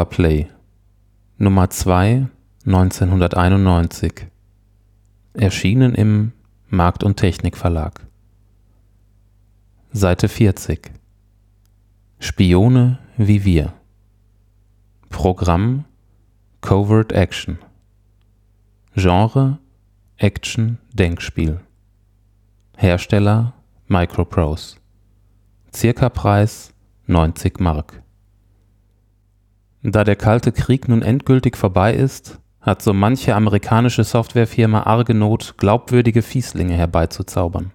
Powerplay Nummer 2 1991 Erschienen im Markt und Technik Verlag Seite 40 Spione wie wir. Programm Covert Action. Genre Action Denkspiel. Hersteller Microprose. Circa-Preis 90 Mark da der Kalte Krieg nun endgültig vorbei ist, hat so manche amerikanische Softwarefirma arge Not, glaubwürdige Fieslinge herbeizuzaubern.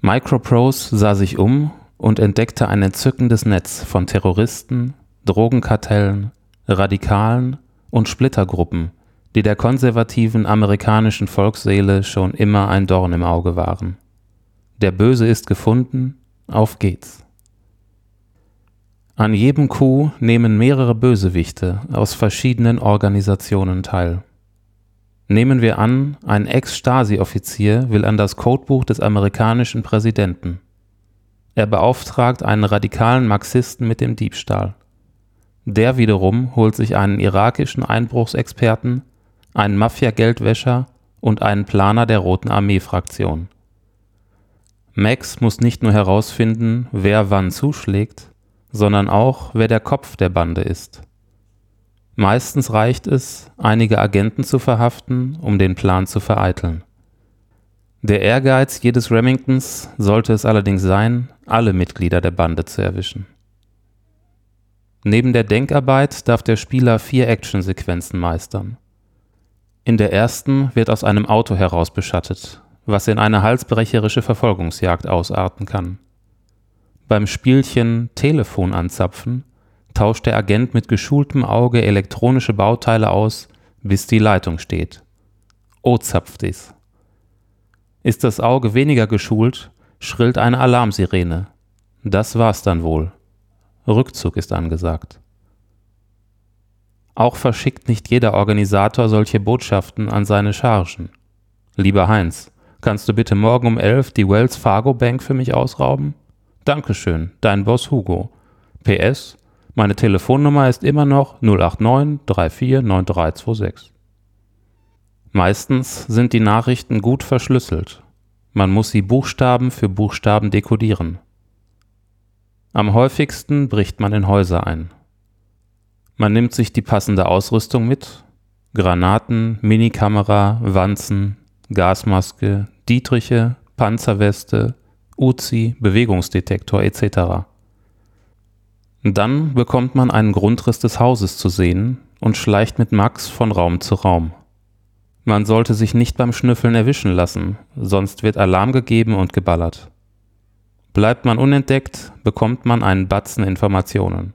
Microprose sah sich um und entdeckte ein entzückendes Netz von Terroristen, Drogenkartellen, Radikalen und Splittergruppen, die der konservativen amerikanischen Volksseele schon immer ein Dorn im Auge waren. Der Böse ist gefunden, auf geht's. An jedem Coup nehmen mehrere Bösewichte aus verschiedenen Organisationen teil. Nehmen wir an, ein Ex-Stasi-Offizier will an das Codebuch des amerikanischen Präsidenten. Er beauftragt einen radikalen Marxisten mit dem Diebstahl. Der wiederum holt sich einen irakischen Einbruchsexperten, einen Mafia-Geldwäscher und einen Planer der Roten Armee-Fraktion. Max muss nicht nur herausfinden, wer wann zuschlägt, sondern auch, wer der Kopf der Bande ist. Meistens reicht es, einige Agenten zu verhaften, um den Plan zu vereiteln. Der Ehrgeiz jedes Remingtons sollte es allerdings sein, alle Mitglieder der Bande zu erwischen. Neben der Denkarbeit darf der Spieler vier Actionsequenzen meistern. In der ersten wird aus einem Auto heraus beschattet, was in eine halsbrecherische Verfolgungsjagd ausarten kann. Beim Spielchen Telefon anzapfen tauscht der Agent mit geschultem Auge elektronische Bauteile aus, bis die Leitung steht. Oh zapft es. Ist das Auge weniger geschult, schrillt eine Alarmsirene. Das war's dann wohl. Rückzug ist angesagt. Auch verschickt nicht jeder Organisator solche Botschaften an seine Chargen. Lieber Heinz, kannst du bitte morgen um elf die Wells Fargo Bank für mich ausrauben? Dankeschön, dein Boss Hugo. PS, meine Telefonnummer ist immer noch 089 34 9326. Meistens sind die Nachrichten gut verschlüsselt. Man muss sie Buchstaben für Buchstaben dekodieren. Am häufigsten bricht man in Häuser ein. Man nimmt sich die passende Ausrüstung mit. Granaten, Minikamera, Wanzen, Gasmaske, Dietriche, Panzerweste, Uzi, Bewegungsdetektor etc. Dann bekommt man einen Grundriss des Hauses zu sehen und schleicht mit Max von Raum zu Raum. Man sollte sich nicht beim Schnüffeln erwischen lassen, sonst wird Alarm gegeben und geballert. Bleibt man unentdeckt, bekommt man einen Batzen Informationen.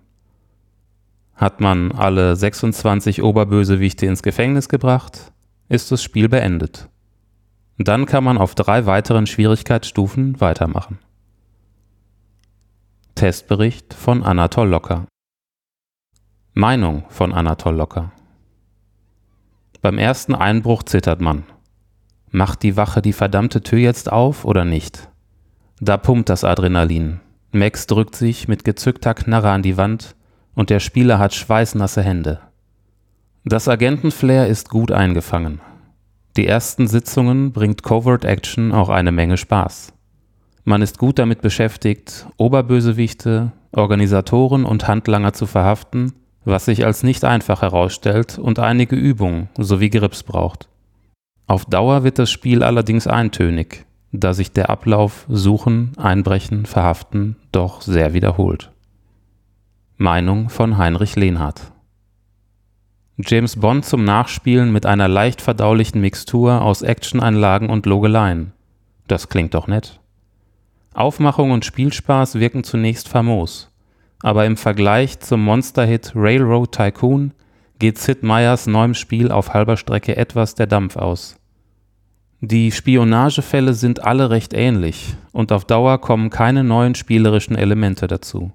Hat man alle 26 Oberbösewichte ins Gefängnis gebracht, ist das Spiel beendet. Dann kann man auf drei weiteren Schwierigkeitsstufen weitermachen. Testbericht von Anatol Locker Meinung von Anatol Locker Beim ersten Einbruch zittert man. Macht die Wache die verdammte Tür jetzt auf oder nicht? Da pumpt das Adrenalin. Max drückt sich mit gezückter Knarre an die Wand und der Spieler hat schweißnasse Hände. Das Agentenflair ist gut eingefangen. Die ersten Sitzungen bringt Covert Action auch eine Menge Spaß. Man ist gut damit beschäftigt, Oberbösewichte, Organisatoren und Handlanger zu verhaften, was sich als nicht einfach herausstellt und einige Übungen sowie Grips braucht. Auf Dauer wird das Spiel allerdings eintönig, da sich der Ablauf Suchen, Einbrechen, Verhaften doch sehr wiederholt. Meinung von Heinrich Lehnhardt James Bond zum Nachspielen mit einer leicht verdaulichen Mixtur aus Actioneinlagen und Logeleien. Das klingt doch nett. Aufmachung und Spielspaß wirken zunächst famos, aber im Vergleich zum Monsterhit Railroad Tycoon geht Sid Meier's neuem Spiel auf halber Strecke etwas der Dampf aus. Die Spionagefälle sind alle recht ähnlich und auf Dauer kommen keine neuen spielerischen Elemente dazu.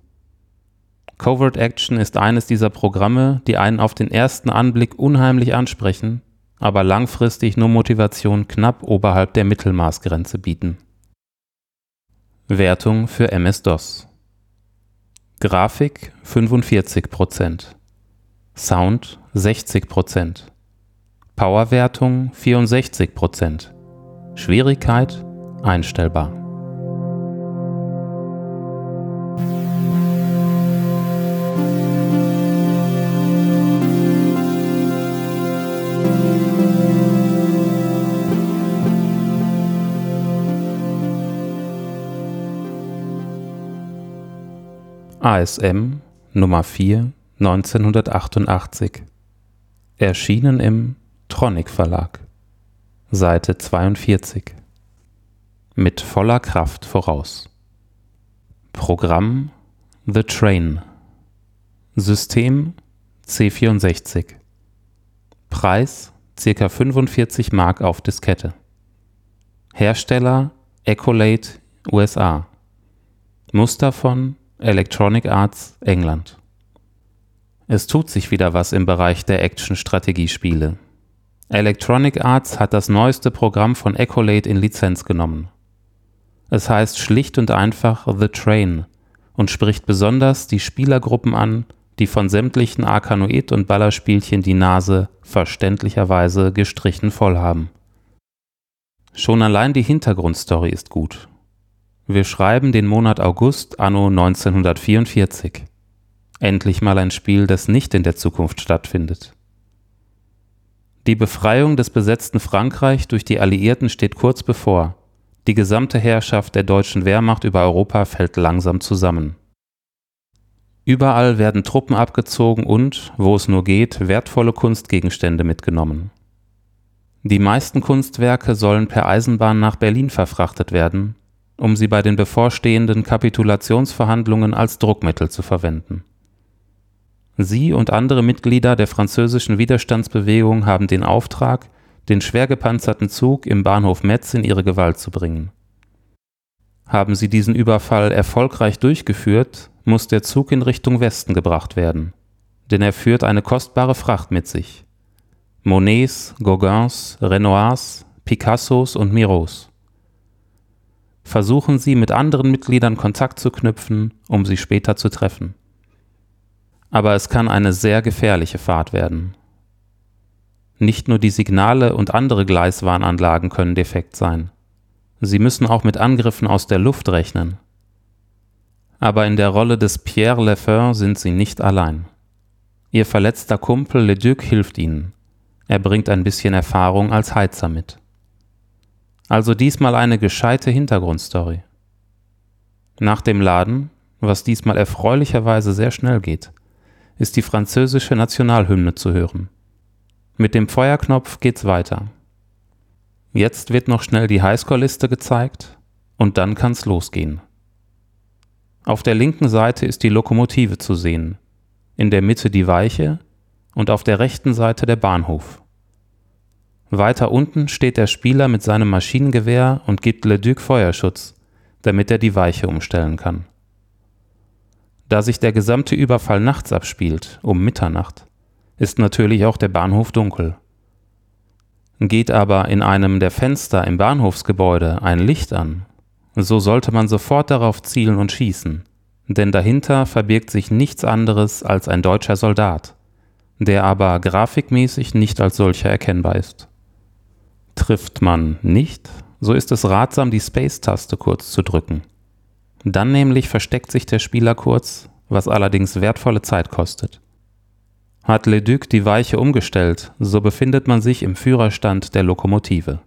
Covert Action ist eines dieser Programme, die einen auf den ersten Anblick unheimlich ansprechen, aber langfristig nur Motivation knapp oberhalb der Mittelmaßgrenze bieten. Wertung für MS-DOS Grafik 45%, Sound 60%, Powerwertung 64%, Schwierigkeit einstellbar. ASM Nummer 4 1988 Erschienen im Tronic Verlag. Seite 42 Mit voller Kraft voraus. Programm The Train. System C64 Preis ca. 45 Mark auf Diskette. Hersteller Ecolate USA Muster von Electronic Arts England. Es tut sich wieder was im Bereich der Action-Strategiespiele. Electronic Arts hat das neueste Programm von Ecolate in Lizenz genommen. Es heißt schlicht und einfach The Train und spricht besonders die Spielergruppen an, die von sämtlichen Arkanoid- und Ballerspielchen die Nase verständlicherweise gestrichen voll haben. Schon allein die Hintergrundstory ist gut wir schreiben den Monat August anno 1944. Endlich mal ein Spiel, das nicht in der Zukunft stattfindet. Die Befreiung des besetzten Frankreich durch die Alliierten steht kurz bevor. Die gesamte Herrschaft der deutschen Wehrmacht über Europa fällt langsam zusammen. Überall werden Truppen abgezogen und, wo es nur geht, wertvolle Kunstgegenstände mitgenommen. Die meisten Kunstwerke sollen per Eisenbahn nach Berlin verfrachtet werden, um sie bei den bevorstehenden Kapitulationsverhandlungen als Druckmittel zu verwenden. Sie und andere Mitglieder der französischen Widerstandsbewegung haben den Auftrag, den schwer gepanzerten Zug im Bahnhof Metz in ihre Gewalt zu bringen. Haben sie diesen Überfall erfolgreich durchgeführt, muss der Zug in Richtung Westen gebracht werden, denn er führt eine kostbare Fracht mit sich. Monets, Gauguins, Renoirs, Picassos und Miros versuchen sie mit anderen Mitgliedern Kontakt zu knüpfen, um sie später zu treffen. Aber es kann eine sehr gefährliche Fahrt werden. Nicht nur die Signale und andere Gleiswarnanlagen können defekt sein. Sie müssen auch mit Angriffen aus der Luft rechnen. Aber in der Rolle des Pierre Lefeur sind sie nicht allein. Ihr verletzter Kumpel Leduc hilft ihnen. Er bringt ein bisschen Erfahrung als Heizer mit. Also diesmal eine gescheite Hintergrundstory. Nach dem Laden, was diesmal erfreulicherweise sehr schnell geht, ist die französische Nationalhymne zu hören. Mit dem Feuerknopf geht's weiter. Jetzt wird noch schnell die Highscore-Liste gezeigt und dann kann's losgehen. Auf der linken Seite ist die Lokomotive zu sehen, in der Mitte die Weiche und auf der rechten Seite der Bahnhof. Weiter unten steht der Spieler mit seinem Maschinengewehr und gibt Leduc Feuerschutz, damit er die Weiche umstellen kann. Da sich der gesamte Überfall nachts abspielt, um Mitternacht, ist natürlich auch der Bahnhof dunkel. Geht aber in einem der Fenster im Bahnhofsgebäude ein Licht an, so sollte man sofort darauf zielen und schießen, denn dahinter verbirgt sich nichts anderes als ein deutscher Soldat, der aber grafikmäßig nicht als solcher erkennbar ist. Trifft man nicht, so ist es ratsam, die Space-Taste kurz zu drücken. Dann nämlich versteckt sich der Spieler kurz, was allerdings wertvolle Zeit kostet. Hat Leduc die Weiche umgestellt, so befindet man sich im Führerstand der Lokomotive.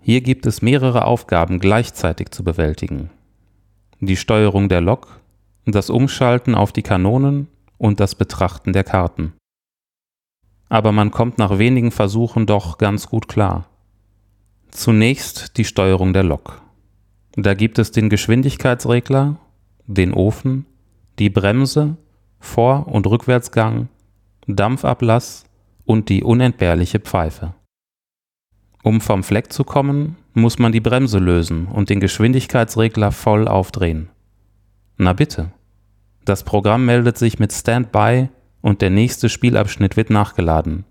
Hier gibt es mehrere Aufgaben gleichzeitig zu bewältigen. Die Steuerung der Lok, das Umschalten auf die Kanonen und das Betrachten der Karten aber man kommt nach wenigen Versuchen doch ganz gut klar. Zunächst die Steuerung der Lok. Da gibt es den Geschwindigkeitsregler, den Ofen, die Bremse, Vor- und Rückwärtsgang, Dampfablass und die unentbehrliche Pfeife. Um vom Fleck zu kommen, muss man die Bremse lösen und den Geschwindigkeitsregler voll aufdrehen. Na bitte. Das Programm meldet sich mit Standby und der nächste Spielabschnitt wird nachgeladen.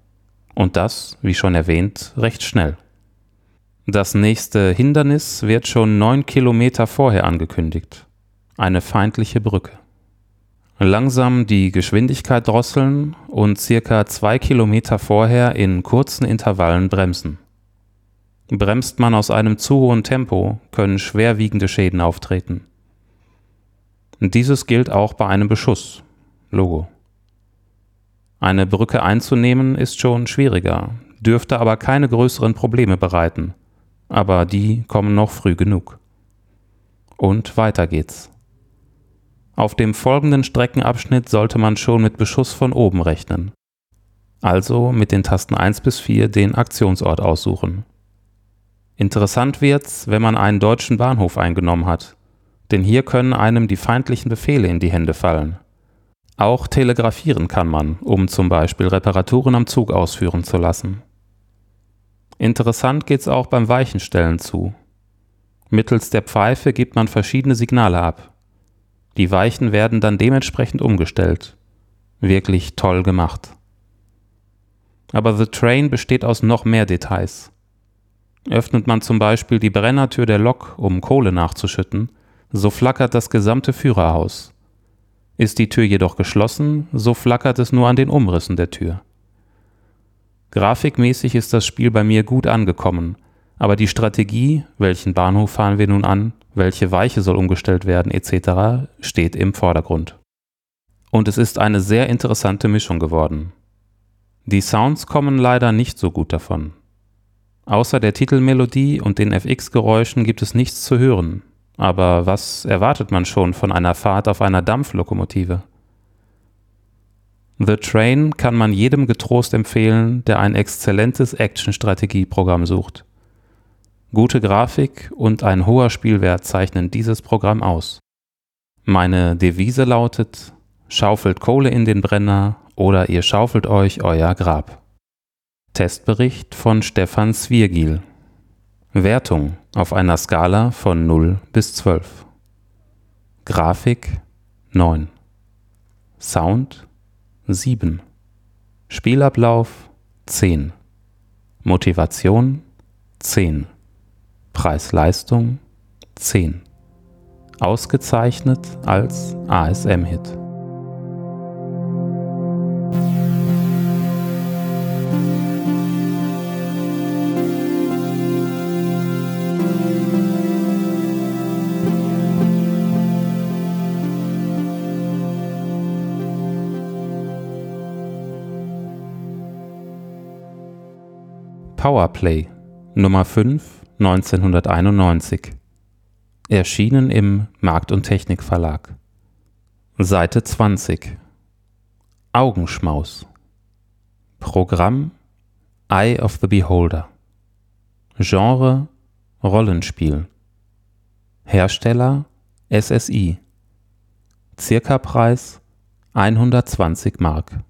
Und das, wie schon erwähnt, recht schnell. Das nächste Hindernis wird schon neun Kilometer vorher angekündigt. Eine feindliche Brücke. langsam die Geschwindigkeit drosseln und circa zwei Kilometer vorher in kurzen Intervallen bremsen. Bremst man aus einem zu hohen Tempo, können schwerwiegende Schäden auftreten. Dieses gilt auch bei einem Beschuss. Logo. Eine Brücke einzunehmen ist schon schwieriger, dürfte aber keine größeren Probleme bereiten. Aber die kommen noch früh genug. Und weiter geht's. Auf dem folgenden Streckenabschnitt sollte man schon mit Beschuss von oben rechnen. Also mit den Tasten 1 bis 4 den Aktionsort aussuchen. Interessant wird's, wenn man einen deutschen Bahnhof eingenommen hat, denn hier können einem die feindlichen Befehle in die Hände fallen. Auch telegrafieren kann man, um zum Beispiel Reparaturen am Zug ausführen zu lassen. Interessant geht's auch beim Weichenstellen zu. Mittels der Pfeife gibt man verschiedene Signale ab. Die Weichen werden dann dementsprechend umgestellt. Wirklich toll gemacht. Aber The Train besteht aus noch mehr Details. Öffnet man zum Beispiel die Brennertür der Lok, um Kohle nachzuschütten, so flackert das gesamte Führerhaus. Ist die Tür jedoch geschlossen, so flackert es nur an den Umrissen der Tür. Grafikmäßig ist das Spiel bei mir gut angekommen, aber die Strategie, welchen Bahnhof fahren wir nun an, welche Weiche soll umgestellt werden etc., steht im Vordergrund. Und es ist eine sehr interessante Mischung geworden. Die Sounds kommen leider nicht so gut davon. Außer der Titelmelodie und den FX-Geräuschen gibt es nichts zu hören, aber was erwartet man schon von einer Fahrt auf einer Dampflokomotive? The Train kann man jedem getrost empfehlen, der ein exzellentes Action-Strategieprogramm sucht. Gute Grafik und ein hoher Spielwert zeichnen dieses Programm aus. Meine Devise lautet: Schaufelt Kohle in den Brenner oder ihr schaufelt euch euer Grab. Testbericht von Stefan Swiergiel Wertung auf einer Skala von 0 bis 12. Grafik 9. Sound 7. Spielablauf 10. Motivation 10. Preis-Leistung 10. Ausgezeichnet als ASM-Hit. Powerplay Nummer 5 1991 Erschienen im Markt und Technik Verlag Seite 20 Augenschmaus. Programm Eye of the Beholder. Genre Rollenspiel. Hersteller SSI Circa-Preis 120 Mark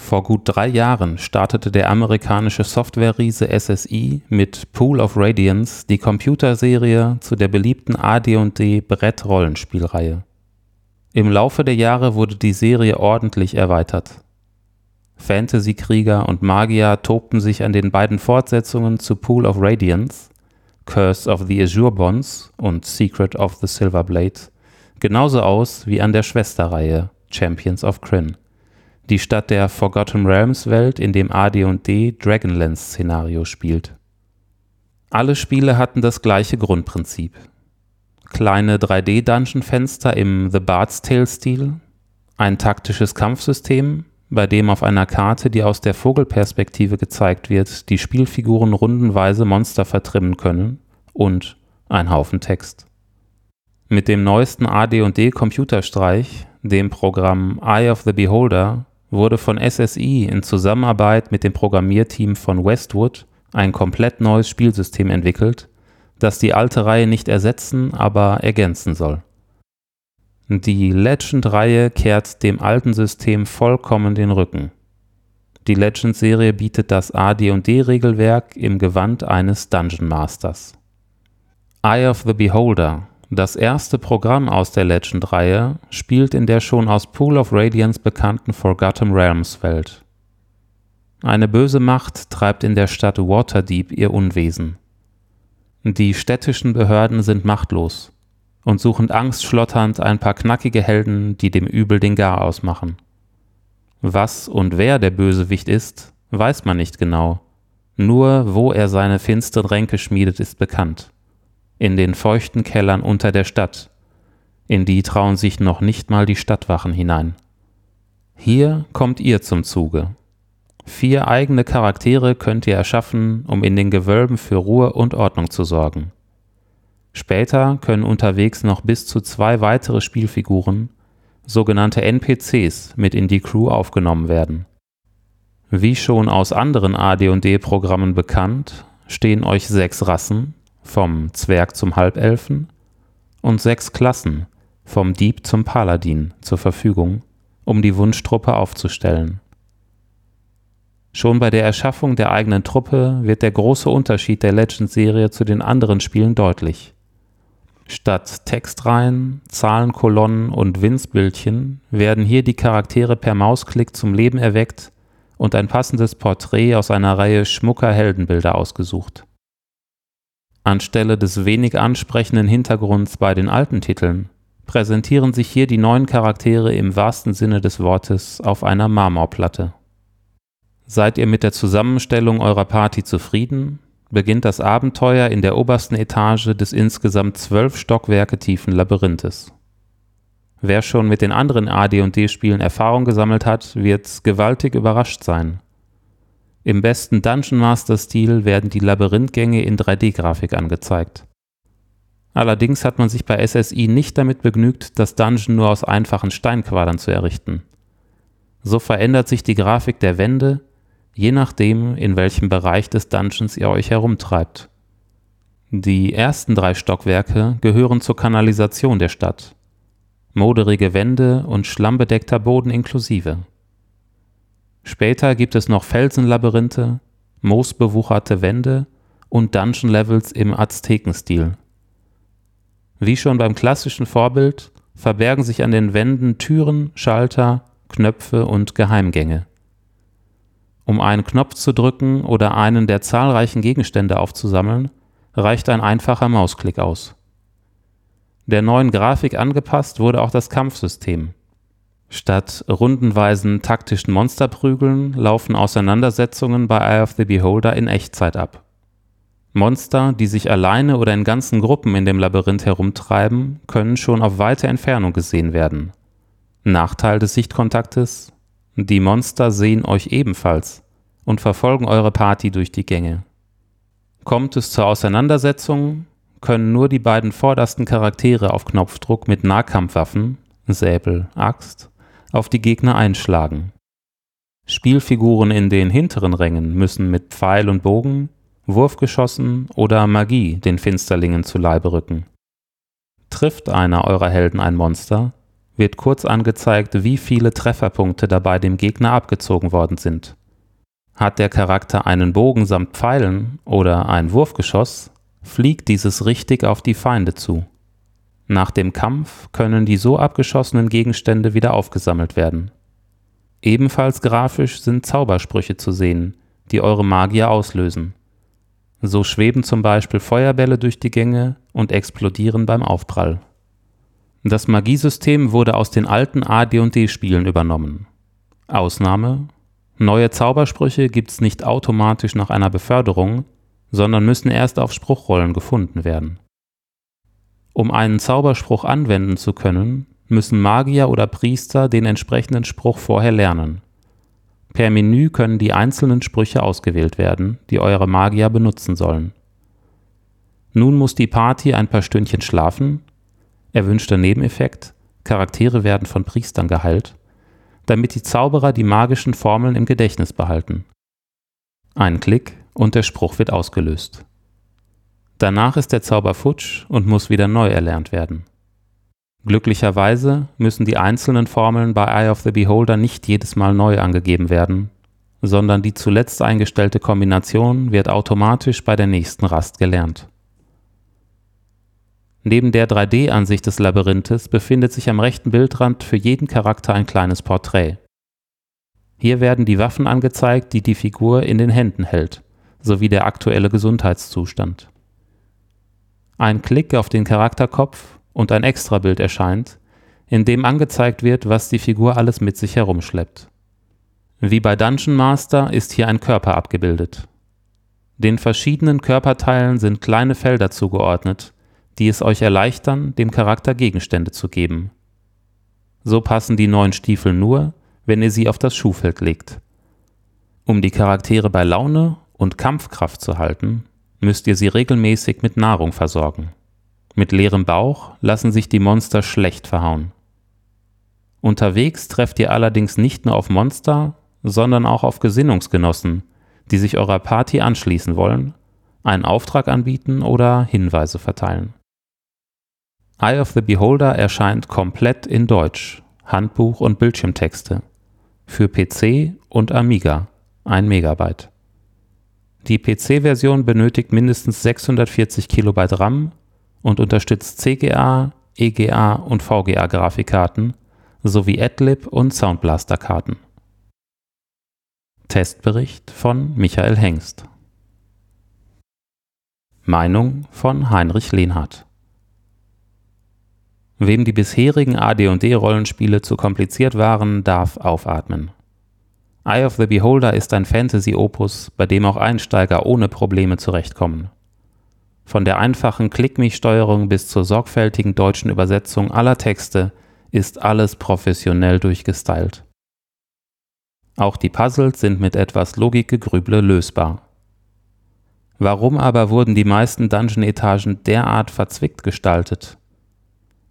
vor gut drei Jahren startete der amerikanische Software-Riese SSI mit Pool of Radiance die Computerserie zu der beliebten AD&D Brett-Rollenspielreihe. Im Laufe der Jahre wurde die Serie ordentlich erweitert. Fantasy-Krieger und Magier tobten sich an den beiden Fortsetzungen zu Pool of Radiance, Curse of the Azure Bonds und Secret of the Silver Blade genauso aus wie an der Schwesterreihe Champions of Krynn die Stadt der Forgotten Realms Welt, in dem AD&D Dragonlance Szenario spielt. Alle Spiele hatten das gleiche Grundprinzip. Kleine 3D-Dungeon-Fenster im The Bard's Tale-Stil, ein taktisches Kampfsystem, bei dem auf einer Karte, die aus der Vogelperspektive gezeigt wird, die Spielfiguren rundenweise Monster vertrimmen können und ein Haufen Text. Mit dem neuesten AD&D Computerstreich, dem Programm Eye of the Beholder, wurde von SSI in Zusammenarbeit mit dem Programmierteam von Westwood ein komplett neues Spielsystem entwickelt, das die alte Reihe nicht ersetzen, aber ergänzen soll. Die Legend-Reihe kehrt dem alten System vollkommen den Rücken. Die Legend-Serie bietet das AD&D-Regelwerk im Gewand eines Dungeon Masters. Eye of the Beholder das erste Programm aus der Legend-Reihe spielt in der schon aus Pool of Radiance bekannten Forgotten Realms Welt. Eine böse Macht treibt in der Stadt Waterdeep ihr Unwesen. Die städtischen Behörden sind machtlos. und suchen angstschlotternd ein paar knackige Helden, die dem Übel den Gar ausmachen. Was und wer der Bösewicht ist, weiß man nicht genau. Nur wo er seine finsteren Ränke schmiedet, ist bekannt. In den feuchten Kellern unter der Stadt. In die trauen sich noch nicht mal die Stadtwachen hinein. Hier kommt ihr zum Zuge. Vier eigene Charaktere könnt ihr erschaffen, um in den Gewölben für Ruhe und Ordnung zu sorgen. Später können unterwegs noch bis zu zwei weitere Spielfiguren, sogenannte NPCs, mit in die Crew aufgenommen werden. Wie schon aus anderen AD&D-Programmen bekannt, stehen euch sechs Rassen, vom Zwerg zum Halbelfen, und sechs Klassen, vom Dieb zum Paladin, zur Verfügung, um die Wunschtruppe aufzustellen. Schon bei der Erschaffung der eigenen Truppe wird der große Unterschied der Legends-Serie zu den anderen Spielen deutlich. Statt Textreihen, Zahlenkolonnen und Winzbildchen werden hier die Charaktere per Mausklick zum Leben erweckt und ein passendes Porträt aus einer Reihe schmucker Heldenbilder ausgesucht. Anstelle des wenig ansprechenden Hintergrunds bei den alten Titeln präsentieren sich hier die neuen Charaktere im wahrsten Sinne des Wortes auf einer Marmorplatte. Seid ihr mit der Zusammenstellung eurer Party zufrieden, beginnt das Abenteuer in der obersten Etage des insgesamt zwölf Stockwerke tiefen Labyrinthes. Wer schon mit den anderen AD&D-Spielen Erfahrung gesammelt hat, wird gewaltig überrascht sein. Im besten Dungeon Master-Stil werden die Labyrinthgänge in 3D-Grafik angezeigt. Allerdings hat man sich bei SSI nicht damit begnügt, das Dungeon nur aus einfachen Steinquadern zu errichten. So verändert sich die Grafik der Wände, je nachdem, in welchem Bereich des Dungeons ihr euch herumtreibt. Die ersten drei Stockwerke gehören zur Kanalisation der Stadt moderige Wände und schlammbedeckter Boden inklusive. Später gibt es noch Felsenlabyrinthe, moosbewucherte Wände und Dungeon-Levels im Aztekenstil. Wie schon beim klassischen Vorbild verbergen sich an den Wänden Türen, Schalter, Knöpfe und Geheimgänge. Um einen Knopf zu drücken oder einen der zahlreichen Gegenstände aufzusammeln, reicht ein einfacher Mausklick aus. Der neuen Grafik angepasst wurde auch das Kampfsystem. Statt rundenweisen taktischen Monsterprügeln laufen Auseinandersetzungen bei Eye of the Beholder in Echtzeit ab. Monster, die sich alleine oder in ganzen Gruppen in dem Labyrinth herumtreiben, können schon auf weite Entfernung gesehen werden. Nachteil des Sichtkontaktes? Die Monster sehen euch ebenfalls und verfolgen eure Party durch die Gänge. Kommt es zur Auseinandersetzung, können nur die beiden vordersten Charaktere auf Knopfdruck mit Nahkampfwaffen, Säbel, Axt, auf die Gegner einschlagen. Spielfiguren in den hinteren Rängen müssen mit Pfeil und Bogen, Wurfgeschossen oder Magie den Finsterlingen zu Leibe rücken. Trifft einer eurer Helden ein Monster, wird kurz angezeigt, wie viele Trefferpunkte dabei dem Gegner abgezogen worden sind. Hat der Charakter einen Bogen samt Pfeilen oder ein Wurfgeschoss, fliegt dieses richtig auf die Feinde zu. Nach dem Kampf können die so abgeschossenen Gegenstände wieder aufgesammelt werden. Ebenfalls grafisch sind Zaubersprüche zu sehen, die eure Magier auslösen. So schweben zum Beispiel Feuerbälle durch die Gänge und explodieren beim Aufprall. Das Magiesystem wurde aus den alten AD&D-Spielen übernommen. Ausnahme: Neue Zaubersprüche gibt's nicht automatisch nach einer Beförderung, sondern müssen erst auf Spruchrollen gefunden werden. Um einen Zauberspruch anwenden zu können, müssen Magier oder Priester den entsprechenden Spruch vorher lernen. Per Menü können die einzelnen Sprüche ausgewählt werden, die eure Magier benutzen sollen. Nun muss die Party ein paar Stündchen schlafen, erwünschter Nebeneffekt, Charaktere werden von Priestern geheilt, damit die Zauberer die magischen Formeln im Gedächtnis behalten. Ein Klick und der Spruch wird ausgelöst. Danach ist der Zauber futsch und muss wieder neu erlernt werden. Glücklicherweise müssen die einzelnen Formeln bei Eye of the Beholder nicht jedes Mal neu angegeben werden, sondern die zuletzt eingestellte Kombination wird automatisch bei der nächsten Rast gelernt. Neben der 3D-Ansicht des Labyrinthes befindet sich am rechten Bildrand für jeden Charakter ein kleines Porträt. Hier werden die Waffen angezeigt, die die Figur in den Händen hält sowie der aktuelle Gesundheitszustand. Ein Klick auf den Charakterkopf und ein Extrabild erscheint, in dem angezeigt wird, was die Figur alles mit sich herumschleppt. Wie bei Dungeon Master ist hier ein Körper abgebildet. Den verschiedenen Körperteilen sind kleine Felder zugeordnet, die es euch erleichtern, dem Charakter Gegenstände zu geben. So passen die neuen Stiefel nur, wenn ihr sie auf das Schuhfeld legt. Um die Charaktere bei Laune und Kampfkraft zu halten, müsst ihr sie regelmäßig mit Nahrung versorgen. Mit leerem Bauch lassen sich die Monster schlecht verhauen. Unterwegs trefft ihr allerdings nicht nur auf Monster, sondern auch auf Gesinnungsgenossen, die sich eurer Party anschließen wollen, einen Auftrag anbieten oder Hinweise verteilen. Eye of the Beholder erscheint komplett in Deutsch, Handbuch und Bildschirmtexte, für PC und Amiga, 1 Megabyte. Die PC-Version benötigt mindestens 640 Kilobyte RAM und unterstützt CGA, EGA und VGA-Grafikkarten sowie Adlib und Soundblaster-Karten. Testbericht von Michael Hengst Meinung von Heinrich Lehnhardt Wem die bisherigen AD&D-Rollenspiele zu kompliziert waren, darf aufatmen. Eye of the Beholder ist ein Fantasy-Opus, bei dem auch Einsteiger ohne Probleme zurechtkommen. Von der einfachen Click-Me-Steuerung bis zur sorgfältigen deutschen Übersetzung aller Texte ist alles professionell durchgestylt. Auch die Puzzles sind mit etwas Logikgegrüble lösbar. Warum aber wurden die meisten Dungeon-Etagen derart verzwickt gestaltet?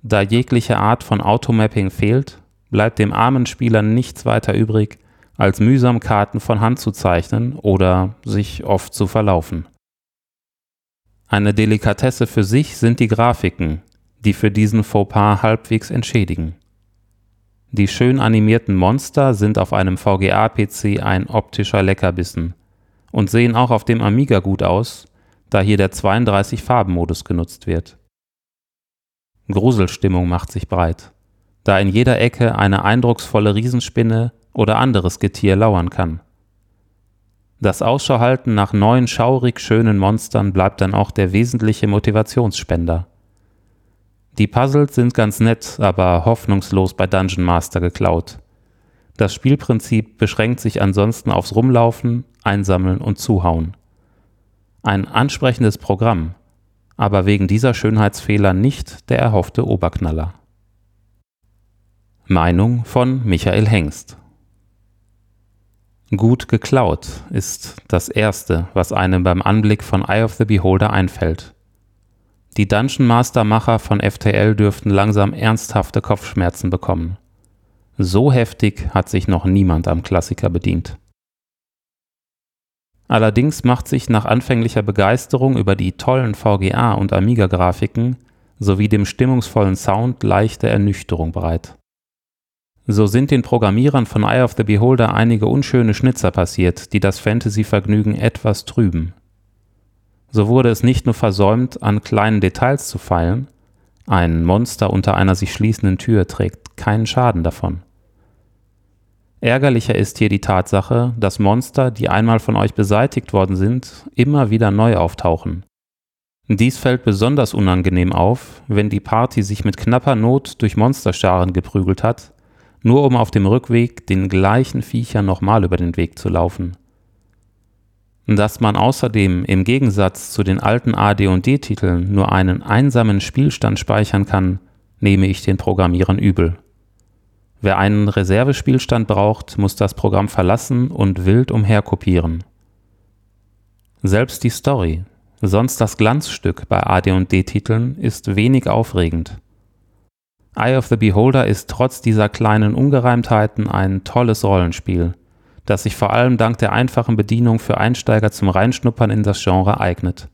Da jegliche Art von Automapping fehlt, bleibt dem armen Spieler nichts weiter übrig, als mühsam Karten von Hand zu zeichnen oder sich oft zu verlaufen. Eine Delikatesse für sich sind die Grafiken, die für diesen Fauxpas halbwegs entschädigen. Die schön animierten Monster sind auf einem VGA-PC ein optischer Leckerbissen und sehen auch auf dem Amiga gut aus, da hier der 32-Farben-Modus genutzt wird. Gruselstimmung macht sich breit, da in jeder Ecke eine eindrucksvolle Riesenspinne oder anderes Getier lauern kann. Das Ausschauhalten nach neuen schaurig schönen Monstern bleibt dann auch der wesentliche Motivationsspender. Die Puzzles sind ganz nett, aber hoffnungslos bei Dungeon Master geklaut. Das Spielprinzip beschränkt sich ansonsten aufs Rumlaufen, Einsammeln und Zuhauen. Ein ansprechendes Programm, aber wegen dieser Schönheitsfehler nicht der erhoffte Oberknaller. Meinung von Michael Hengst Gut geklaut ist das Erste, was einem beim Anblick von Eye of the Beholder einfällt. Die Dungeon Master Macher von FTL dürften langsam ernsthafte Kopfschmerzen bekommen. So heftig hat sich noch niemand am Klassiker bedient. Allerdings macht sich nach anfänglicher Begeisterung über die tollen VGA und Amiga Grafiken sowie dem stimmungsvollen Sound leichte Ernüchterung bereit. So sind den Programmierern von Eye of the Beholder einige unschöne Schnitzer passiert, die das Fantasy-Vergnügen etwas trüben. So wurde es nicht nur versäumt, an kleinen Details zu feilen, ein Monster unter einer sich schließenden Tür trägt keinen Schaden davon. Ärgerlicher ist hier die Tatsache, dass Monster, die einmal von euch beseitigt worden sind, immer wieder neu auftauchen. Dies fällt besonders unangenehm auf, wenn die Party sich mit knapper Not durch Monsterscharen geprügelt hat nur um auf dem Rückweg den gleichen Viechern nochmal über den Weg zu laufen. Dass man außerdem im Gegensatz zu den alten AD&D-Titeln nur einen einsamen Spielstand speichern kann, nehme ich den Programmierern übel. Wer einen Reservespielstand braucht, muss das Programm verlassen und wild umherkopieren. Selbst die Story, sonst das Glanzstück bei AD&D-Titeln, ist wenig aufregend. Eye of the Beholder ist trotz dieser kleinen Ungereimtheiten ein tolles Rollenspiel, das sich vor allem dank der einfachen Bedienung für Einsteiger zum Reinschnuppern in das Genre eignet.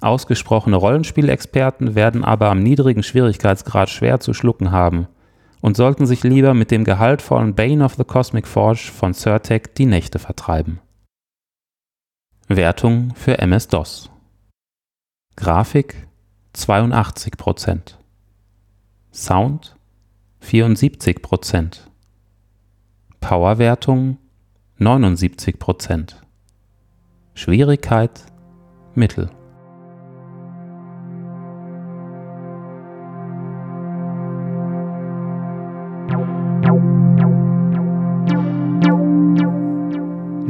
Ausgesprochene Rollenspielexperten werden aber am niedrigen Schwierigkeitsgrad schwer zu schlucken haben und sollten sich lieber mit dem gehaltvollen Bane of the Cosmic Forge von Certec die Nächte vertreiben. Wertung für MS-DOS Grafik 82% Sound 74 Prozent, Powerwertung 79 Prozent, Schwierigkeit Mittel.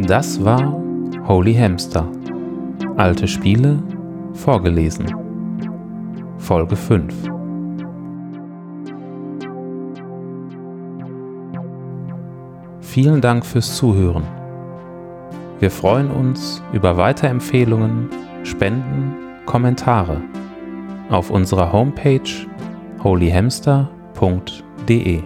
Das war Holy Hamster. Alte Spiele vorgelesen. Folge 5. Vielen Dank fürs Zuhören. Wir freuen uns über Weiterempfehlungen, Spenden, Kommentare auf unserer Homepage holyhamster.de.